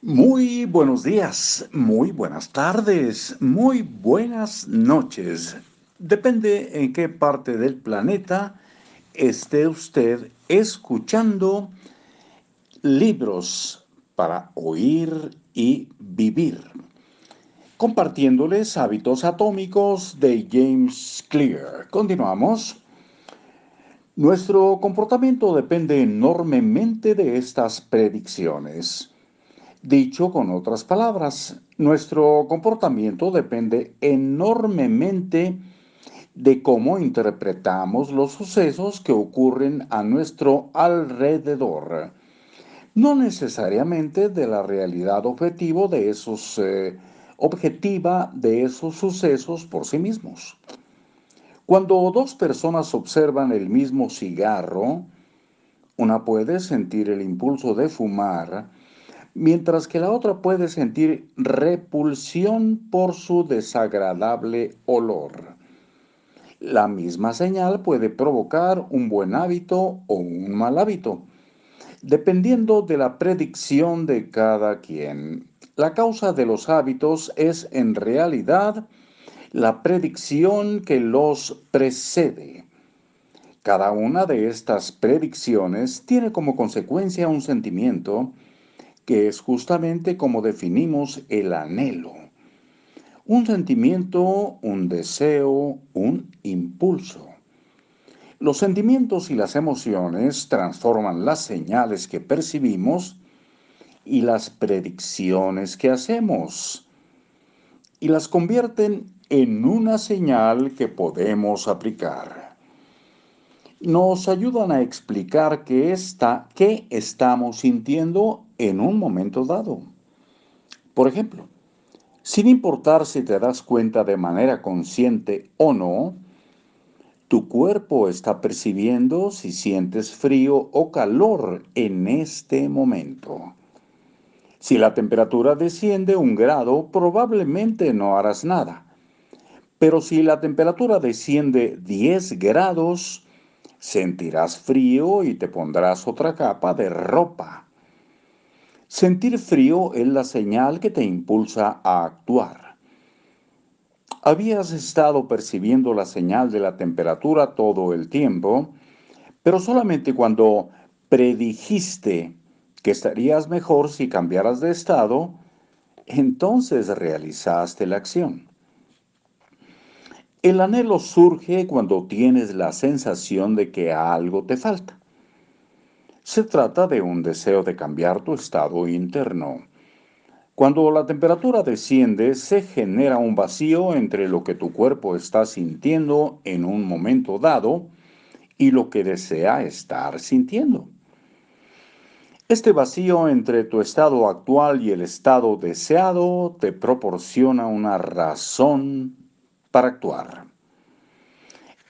Muy buenos días, muy buenas tardes, muy buenas noches. Depende en qué parte del planeta esté usted escuchando libros para oír y vivir. Compartiéndoles hábitos atómicos de James Clear. Continuamos. Nuestro comportamiento depende enormemente de estas predicciones. Dicho con otras palabras, nuestro comportamiento depende enormemente de cómo interpretamos los sucesos que ocurren a nuestro alrededor, no necesariamente de la realidad objetivo de esos, eh, objetiva de esos sucesos por sí mismos. Cuando dos personas observan el mismo cigarro, una puede sentir el impulso de fumar, mientras que la otra puede sentir repulsión por su desagradable olor. La misma señal puede provocar un buen hábito o un mal hábito, dependiendo de la predicción de cada quien. La causa de los hábitos es en realidad la predicción que los precede. Cada una de estas predicciones tiene como consecuencia un sentimiento que es justamente como definimos el anhelo. Un sentimiento, un deseo, un impulso. Los sentimientos y las emociones transforman las señales que percibimos y las predicciones que hacemos y las convierten en una señal que podemos aplicar. Nos ayudan a explicar qué, está, qué estamos sintiendo en un momento dado. Por ejemplo, sin importar si te das cuenta de manera consciente o no, tu cuerpo está percibiendo si sientes frío o calor en este momento. Si la temperatura desciende un grado, probablemente no harás nada. Pero si la temperatura desciende 10 grados, sentirás frío y te pondrás otra capa de ropa. Sentir frío es la señal que te impulsa a actuar. Habías estado percibiendo la señal de la temperatura todo el tiempo, pero solamente cuando predijiste que estarías mejor si cambiaras de estado, entonces realizaste la acción. El anhelo surge cuando tienes la sensación de que algo te falta. Se trata de un deseo de cambiar tu estado interno. Cuando la temperatura desciende, se genera un vacío entre lo que tu cuerpo está sintiendo en un momento dado y lo que desea estar sintiendo. Este vacío entre tu estado actual y el estado deseado te proporciona una razón para actuar.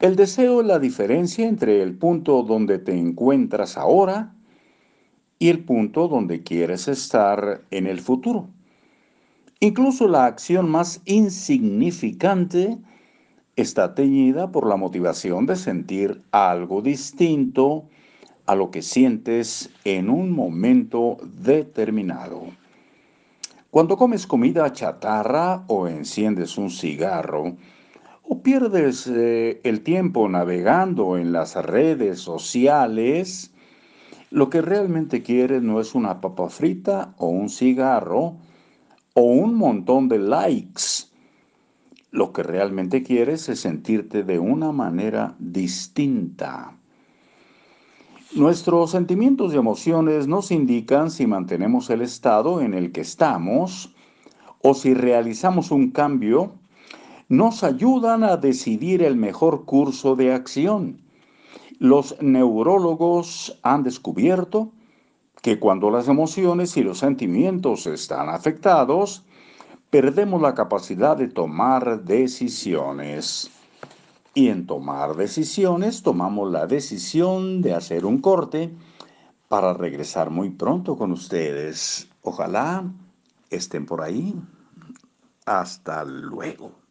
El deseo es la diferencia entre el punto donde te encuentras ahora y el punto donde quieres estar en el futuro. Incluso la acción más insignificante está teñida por la motivación de sentir algo distinto a lo que sientes en un momento determinado. Cuando comes comida chatarra o enciendes un cigarro, o pierdes eh, el tiempo navegando en las redes sociales, lo que realmente quieres no es una papa frita o un cigarro o un montón de likes. Lo que realmente quieres es sentirte de una manera distinta. Nuestros sentimientos y emociones nos indican si mantenemos el estado en el que estamos o si realizamos un cambio nos ayudan a decidir el mejor curso de acción. Los neurólogos han descubierto que cuando las emociones y los sentimientos están afectados, perdemos la capacidad de tomar decisiones. Y en tomar decisiones tomamos la decisión de hacer un corte para regresar muy pronto con ustedes. Ojalá estén por ahí. Hasta luego.